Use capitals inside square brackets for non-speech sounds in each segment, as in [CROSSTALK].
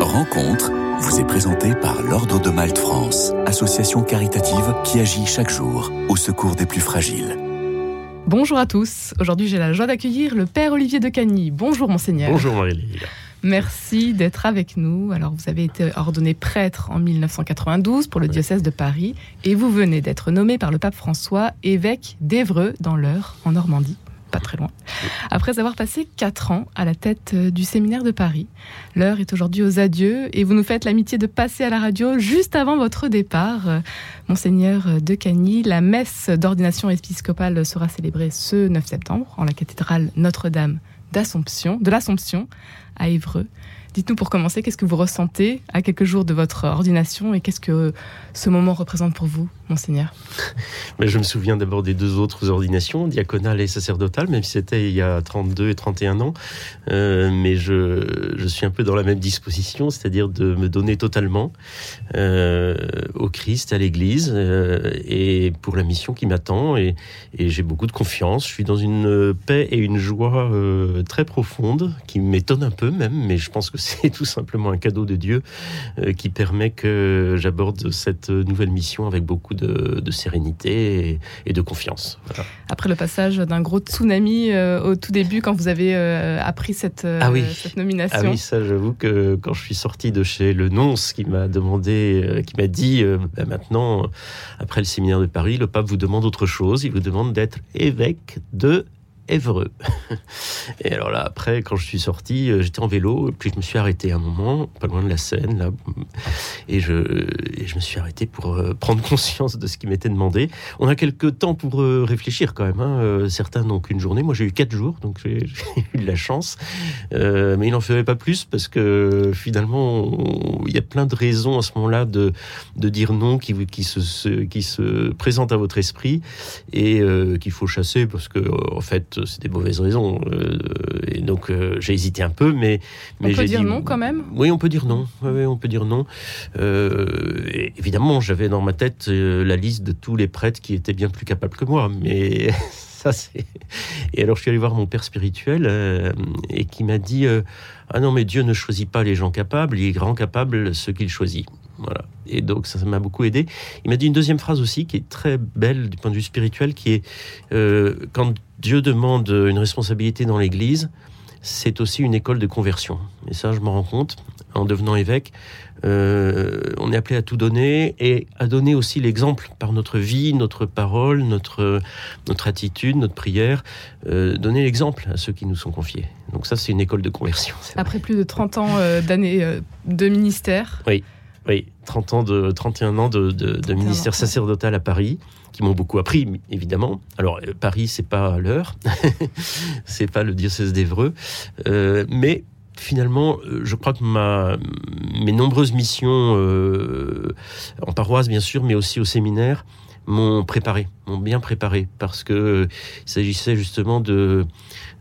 Rencontre vous est présentée par l'Ordre de Malte France, association caritative qui agit chaque jour au secours des plus fragiles. Bonjour à tous. Aujourd'hui, j'ai la joie d'accueillir le Père Olivier de Cagny. Bonjour, Monseigneur. Bonjour, Marie-Lise. Merci d'être avec nous. Alors, vous avez été ordonné prêtre en 1992 pour le diocèse de Paris et vous venez d'être nommé par le pape François évêque d'Evreux dans l'Eure, en Normandie pas très loin. Après avoir passé quatre ans à la tête euh, du séminaire de Paris, l'heure est aujourd'hui aux adieux et vous nous faites l'amitié de passer à la radio juste avant votre départ. Euh, Monseigneur de Cagny, la messe d'ordination épiscopale sera célébrée ce 9 septembre en la cathédrale Notre-Dame de l'Assomption à Évreux. Dites-nous pour commencer, qu'est-ce que vous ressentez à quelques jours de votre ordination et qu'est-ce que ce moment représente pour vous, monseigneur [LAUGHS] Mais Je me souviens d'abord des deux autres ordinations, diaconale et sacerdotale, même si c'était il y a 32 et 31 ans. Euh, mais je, je, suis un peu dans la même disposition, c'est-à-dire de me donner totalement euh, au Christ, à l'Église euh, et pour la mission qui m'attend. Et, et j'ai beaucoup de confiance. Je suis dans une paix et une joie très profonde qui m'étonne un peu même, mais je pense que [LAUGHS] c'est tout simplement un cadeau de Dieu qui permet que j'aborde cette nouvelle mission avec beaucoup de, sérénité et, de confiance. Après le passage d'un gros tsunami euh, au tout début, quand vous avez euh, appris cette, ah cette, nomination. Ah oui, ça j'avoue que quand je suis sorti de chez le nonce qui m'a demandé, qui m'a dit bah, maintenant, après le séminaire de Paris, le pape vous demande autre chose, il vous demande d'être évêque de Évreux. [LAUGHS] Et alors là, après, quand je suis sorti, euh, j'étais en vélo, puis je me suis arrêté un moment, pas loin de la Seine, là, et je, je me suis arrêté pour euh, prendre [LAUGHS] conscience de ce qui m'était demandé. On a quelques temps pour euh, réfléchir quand même. Hein. Certains n'ont qu'une journée. Moi, j'ai eu quatre jours, donc j'ai [LAUGHS] eu de la chance. mais il n'en ferait pas plus parce que finalement, il y a plein de raisons à ce moment-là de, de dire non qui, qui, se, qui se présentent à votre esprit et qu'il faut chasser parce que, en fait, c'est des mauvaises raisons. Euh, et donc euh, j'ai hésité un peu, mais, mais on peut dire non quand même? Oui, on peut dire non. Oui, on peut dire non. Euh, évidemment, j'avais dans ma tête la liste de tous les prêtres qui étaient bien plus capables que moi, mais [LAUGHS] ça c'est. [LAUGHS] Et alors je suis allé voir mon père spirituel et qui m'a dit ah non mais Dieu ne choisit pas les gens capables, il rend capables ceux qu'il choisit. Voilà. Et donc ça m'a beaucoup aidé. Il m'a dit une deuxième phrase aussi qui est très belle du point de vue spirituel, qui est quand Dieu demande une responsabilité dans l'Église, c'est aussi une école de conversion. Et ça, je m'en rends compte en devenant évêque. Euh, on est appelé à tout donner et à donner aussi l'exemple par notre vie, notre parole, notre, notre attitude, notre prière, euh, donner l'exemple à ceux qui nous sont confiés. Donc ça, c'est une école de conversion. Après plus de 30 ans euh, d'années de ministère. Oui, oui, 30 ans de, 31 ans de, de ministère sacerdotal à Paris qui m'ont beaucoup appris, évidemment. Alors, euh, Paris, c'est pas l'heure, [LAUGHS] c'est pas le diocèse d'Evreux, euh, mais finalement, euh, je crois que ma, mes nombreuses missions en paroisse, bien sûr, mais aussi au séminaire, m'ont préparé, m'ont bien préparé, parce que il s'agissait justement de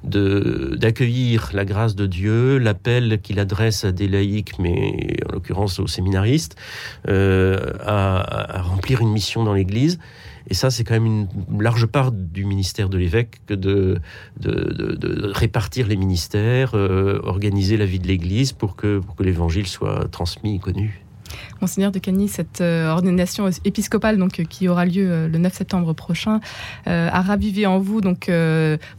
d'accueillir la grâce de Dieu, l'appel qu'il adresse à des laïcs, mais en l'occurrence aux séminaristes, à, remplir une mission dans l'Église. Et ça, c'est quand même une large part du ministère de l'évêque que de, de, répartir les ministères, euh, organiser la vie de l'Église pour que, pour que l'Évangile soit transmis et connu. Monseigneur de Cagny, cette euh, ordination épiscopale donc, euh, qui aura lieu euh, le 9 septembre prochain a ravivé en vous donc,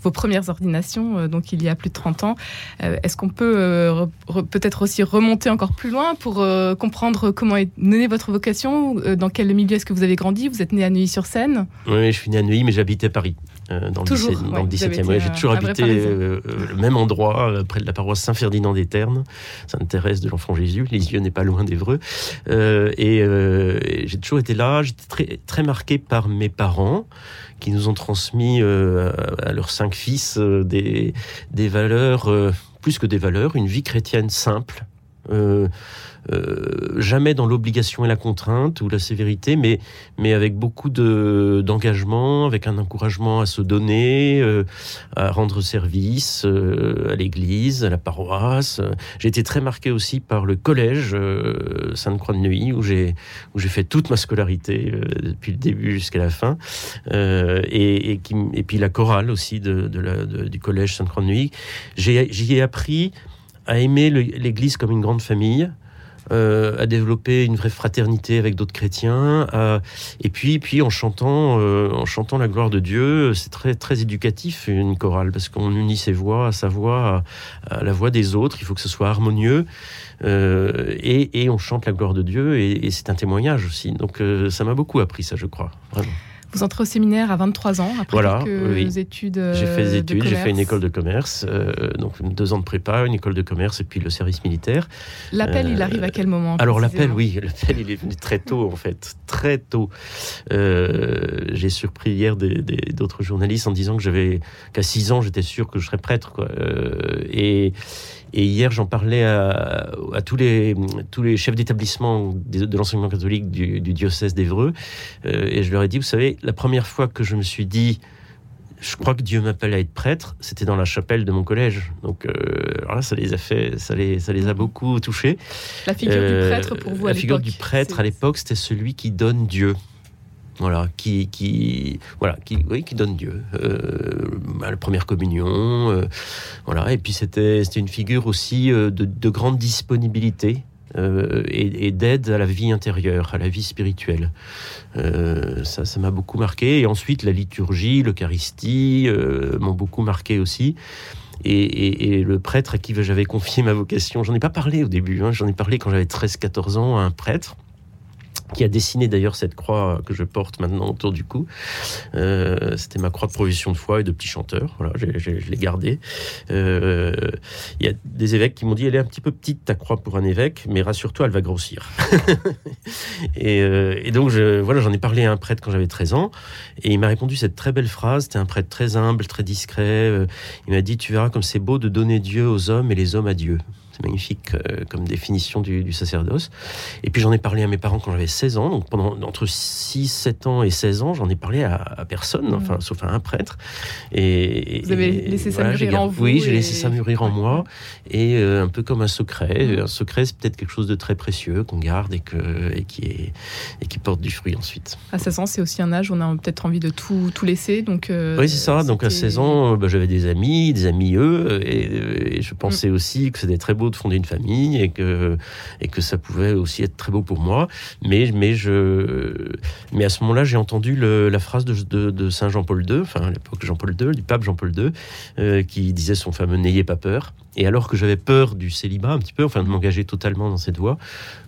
vos premières ordinations, donc il y a plus de 30 ans. Est-ce qu'on peut peut-être aussi remonter encore plus loin pour comprendre comment est née votre vocation Dans quel milieu est-ce que vous avez grandi? Vous êtes né à Neuilly-sur-Seine? Oui, je suis né à Neuilly, mais j'habitais à Paris. dans, le 17e. J'ai toujours habité le même endroit, près de la paroisse Saint-Ferdinand des Ternes, Sainte-Thérèse de l'Enfant Jésus. Les yeux n'est pas loin d'Evreux. Euh, euh, et j'ai toujours été là. J'étais très, très marqué par mes parents qui nous ont transmis euh, à leurs cinq fils des, des valeurs, plus que des valeurs, une vie chrétienne simple. Euh, jamais dans l'obligation et la contrainte ou la sévérité, mais, mais avec beaucoup de, d'engagement, avec un encouragement à se donner, euh, à rendre service euh, à l'église, à la paroisse. J'ai été très marqué aussi par le collège Sainte-Croix de Neuilly, où j'ai, fait toute ma scolarité depuis le début jusqu'à la fin, et, et, puis la chorale aussi du collège Sainte-Croix de Neuilly. J'ai, j'y ai appris à aimer l'Église comme une grande famille, euh, à développer une vraie fraternité avec d'autres chrétiens, et puis, puis en chantant, euh, en chantant la gloire de Dieu, c'est très très éducatif une chorale parce qu'on unit ses voix à sa voix, à, la voix des autres. Il faut que ce soit harmonieux. Euh, et, et, on chante la gloire de Dieu et, et c'est un témoignage aussi. Donc ça m'a beaucoup appris ça, je crois. Vraiment. Vous entrez au séminaire à 23 ans, après voilà, quelques études. J'ai fait des études, j'ai fait une école de commerce, euh, donc deux ans de prépa, une école de commerce et puis le service militaire. L'appel, il arrive à quel moment Alors l'appel, oui, [LAUGHS] l'appel, il est venu très tôt en fait, très tôt. Euh, j'ai surpris hier d'autres journalistes en disant que j'avais qu'à 6 ans, j'étais sûr que je serais prêtre, quoi. Euh, et et hier, j'en parlais à, tous, les, tous les chefs d'établissement de, l'enseignement catholique du, diocèse d'Evreux. Euh, et je leur ai dit, vous savez, la première fois que je me suis dit, je crois que Dieu m'appelle à être prêtre, c'était dans la chapelle de mon collège. Donc euh, là, ça les a fait, ça les, ça les a beaucoup touchés. La figure du prêtre pour vous à La figure du prêtre à l'époque, c'était celui qui donne Dieu voilà, qui, voilà, qui, oui, qui donne Dieu, euh, la première communion, euh, voilà. Et puis c'était, une figure aussi euh, de, de, grande disponibilité et, d'aide à la vie intérieure, à la vie spirituelle. ça, ça m'a beaucoup marqué. Et ensuite, la liturgie, l'Eucharistie m'ont beaucoup marqué aussi. Et, le prêtre à qui j'avais confié ma vocation, j'en ai pas parlé au début, hein, j'en ai parlé quand j'avais 13-14 ans à un prêtre qui a dessiné d'ailleurs cette croix que je porte maintenant autour du cou. Euh, C'était ma croix de provision de foi et de petit chanteur. Voilà, je l'ai gardée. Euh, il y a des évêques qui m'ont dit elle est un petit peu petite ta croix pour un évêque, mais rassure-toi, elle va grossir. [LAUGHS] et, euh, et, donc voilà, j'en ai parlé à un prêtre quand j'avais 13 ans, et il m'a répondu cette très belle phrase. C'était un prêtre très humble, très discret. Il m'a dit tu verras comme c'est beau de donner Dieu aux hommes et les hommes à Dieu. C'est magnifique euh, comme définition du, sacerdoce. Et puis j'en ai parlé à mes parents quand j'avais 16 ans. Donc pendant entre 6, 7 ans et 16 ans, j'en ai parlé à, personne, enfin, mmh. sauf à un prêtre. Et, vous avez laissé ça mûrir en vous Oui, j'ai laissé ça mûrir en moi. Et euh, un peu comme un secret. Mmh. Un secret, c'est peut-être quelque chose de très précieux qu'on garde et, que, et, qui est, et qui porte du fruit ensuite. À 16 ans, c'est aussi un âge où on a peut-être envie de tout, tout laisser. Donc, euh, oui, c'est ça. Donc à 16 ans, bah, j'avais des amis, des amis eux. Et, je pensais mmh. aussi que c'était très beau de fonder une famille et que, et que ça pouvait aussi être très beau pour moi. Mais, mais, je, mais à ce moment-là, j'ai entendu la phrase de, de, Saint Jean-Paul II, enfin à l'époque Jean-Paul II, du pape Jean-Paul II, euh, qui disait son fameux N'ayez pas peur. Et alors que j'avais peur du célibat un petit peu, enfin de m'engager totalement dans cette voie,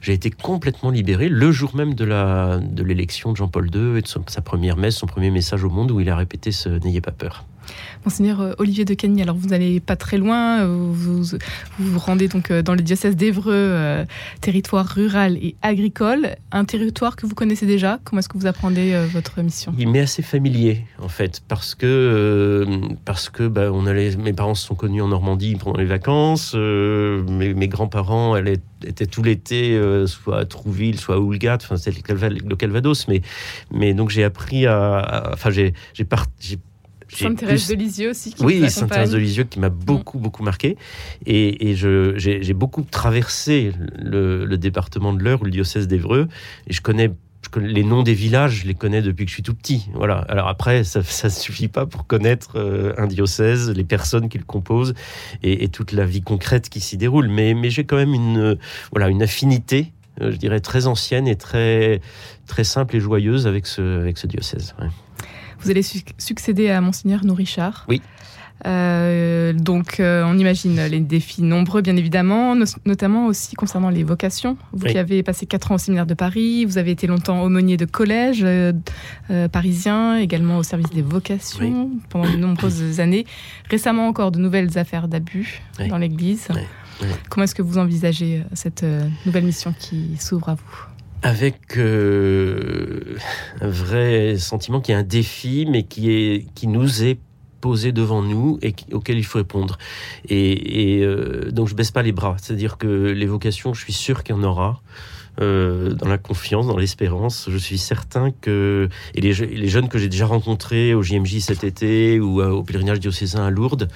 j'ai été complètement libéré le jour même de la de l'élection de Jean-Paul II et de sa première messe, son premier message au monde où il a répété ce N'ayez pas peur. Monseigneur euh, Olivier de Cagny, alors vous n'allez pas très loin, euh, vous, vous, rendez donc euh, dans le diocèse d'Evreux, territoire rural et agricole, un territoire que vous connaissez déjà. Comment est-ce que vous apprenez votre mission? Il m'est assez familier en fait, parce que, parce que bah, mes parents se sont connus en Normandie pendant les vacances, mes, grands-parents étaient tout l'été soit à Trouville, soit à Oulgat, enfin c'est le Calvados, mais, donc j'ai appris à, enfin j'ai, Sainte-Thérèse de Lisieux aussi. Qui oui, Sainte-Thérèse de Lisieux qui m'a beaucoup, beaucoup marqué. Et, et j'ai beaucoup traversé le, département de l'Eure ou le diocèse d'Evreux. Et je connais les noms des villages, je les connais depuis que je suis tout petit. Voilà. Alors après, ça [LAUGHS] ne suffit pas pour connaître euh, un diocèse, les personnes qui le composent et, toute la vie concrète qui s'y déroule. Mais, mais j'ai quand même une, voilà, une affinité, euh, je dirais, très ancienne et très, très simple et joyeuse avec ce, avec ce diocèse. Vous allez succéder à Monseigneur Nourichard. Oui. Euh, donc, euh, on imagine les défis nombreux, bien évidemment, notamment aussi concernant les vocations. Vous qui avez passé quatre ans au séminaire de Paris, vous avez été longtemps aumônier de collège euh, parisien, également au service des vocations pendant de nombreuses années. Récemment encore, de nouvelles affaires d'abus dans l'Église. Comment est-ce que vous envisagez cette nouvelle mission qui s'ouvre à vous? Avec euh, un vrai sentiment qui est un défi, mais qui, est, qui nous est posé devant nous et auquel il faut répondre. Et, et euh, donc je baisse pas les bras. C'est-à-dire que les vocations, je suis sûr qu'il y en aura. Euh, dans la confiance, dans l'espérance. Je suis certain que et les, jeunes que j'ai déjà rencontrés au JMJ cet été ou au pèlerinage diocésain à Lourdes,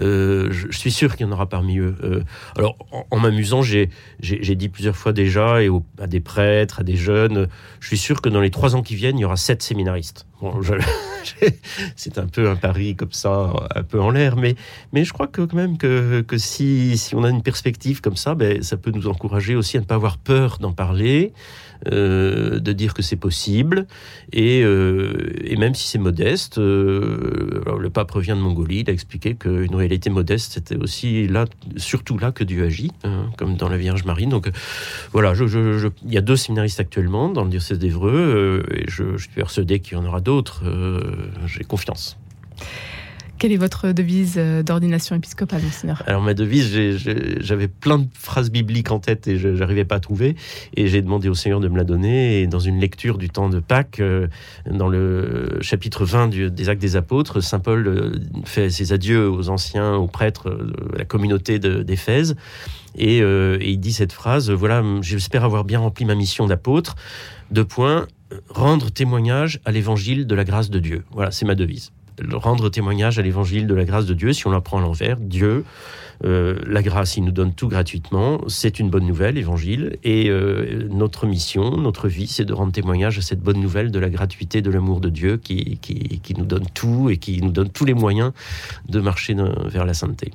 euh, je, suis sûr qu'il y en aura parmi eux. Euh, alors, en, m'amusant, j'ai dit plusieurs fois déjà et à des prêtres, à des jeunes, je suis sûr que dans les trois ans qui viennent, il y aura sept séminaristes. [LAUGHS] C'est un peu un pari comme ça, un peu en l'air, mais, mais je crois que quand même que, que si, si on a une perspective comme ça, ben, ça peut nous encourager aussi à ne pas avoir peur d'en parler, euh, de dire que c'est possible, et, euh, même si c'est modeste, euh, le pape revient de Mongolie, il a expliqué qu'une réalité modeste, c'était aussi là, surtout là que Dieu agit, hein, comme dans la Vierge Marie. Donc voilà, il y a deux séminaristes actuellement dans le diocèse d'Evreux, et je suis persuadé qu'il y en aura d'autres. J'ai confiance. Quelle est votre devise euh, d'ordination épiscopale, Monseigneur? Alors, ma devise, j'avais plein de phrases bibliques en tête et je n'arrivais pas à trouver. Et j'ai demandé au Seigneur de me la donner. Et dans une lecture du temps de Pâques, euh, dans le chapitre 20 des Actes des Apôtres, Saint Paul euh, fait ses adieux aux anciens, aux prêtres de la communauté d'Éphèse. Et, et, il dit cette phrase Voilà, j'espère avoir bien rempli ma mission d'apôtre. Deux points rendre témoignage à l'évangile de la grâce de Dieu. Voilà, c'est ma devise rendre témoignage à l'évangile de la grâce de Dieu, si on l'apprend à l'envers, Dieu, euh, la grâce, il nous donne tout gratuitement, c'est une bonne nouvelle, évangile, et euh, notre mission, notre vie, c'est de rendre témoignage à cette bonne nouvelle de la gratuité, de l'amour de Dieu qui, qui, qui, nous donne tout et qui nous donne tous les moyens de marcher vers la sainteté.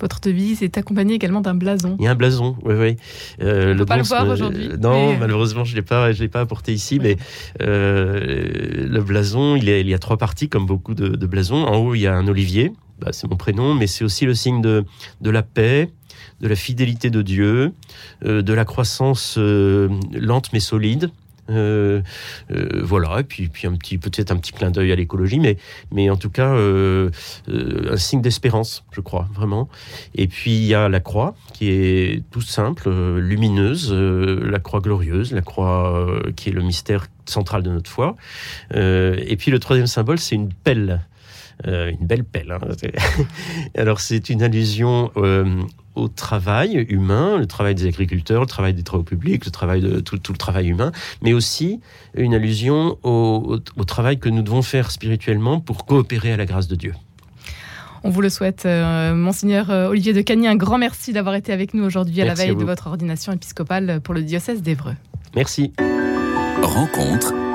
Votre devise est accompagnée également d'un blason. Il y a un blason, oui, oui. Euh, on peut pas le voir aujourd'hui. non, malheureusement, je l'ai pas, je l'ai pas apporté ici, mais euh, le blason, il, il, y a trois parties, comme beaucoup de, de blasons. En haut, il y a un olivier, bah, c'est mon prénom, mais c'est aussi le signe de, de la paix, de la fidélité de Dieu, euh, de la croissance lente mais solide. Euh, voilà, et puis, puis un petit, peut-être un petit clin d'œil à l'écologie, mais, mais en tout cas, un signe d'espérance, je crois, vraiment. Et puis il y a la croix, qui est tout simple, lumineuse, la croix glorieuse, la croix qui est le mystère central de notre foi. et puis le troisième symbole, c'est une pelle. Euh, une belle pelle. Hein. [LAUGHS] Alors c'est une allusion euh, au travail humain, le travail des agriculteurs, le travail des travaux publics, le travail de tout, le travail humain, mais aussi une allusion au, travail que nous devons faire spirituellement pour coopérer à la grâce de Dieu. On vous le souhaite, euh, Monseigneur Olivier de Cagny. Un grand merci d'avoir été avec nous aujourd'hui à la veille de votre ordination épiscopale pour le diocèse d'Evreux. Merci. Rencontre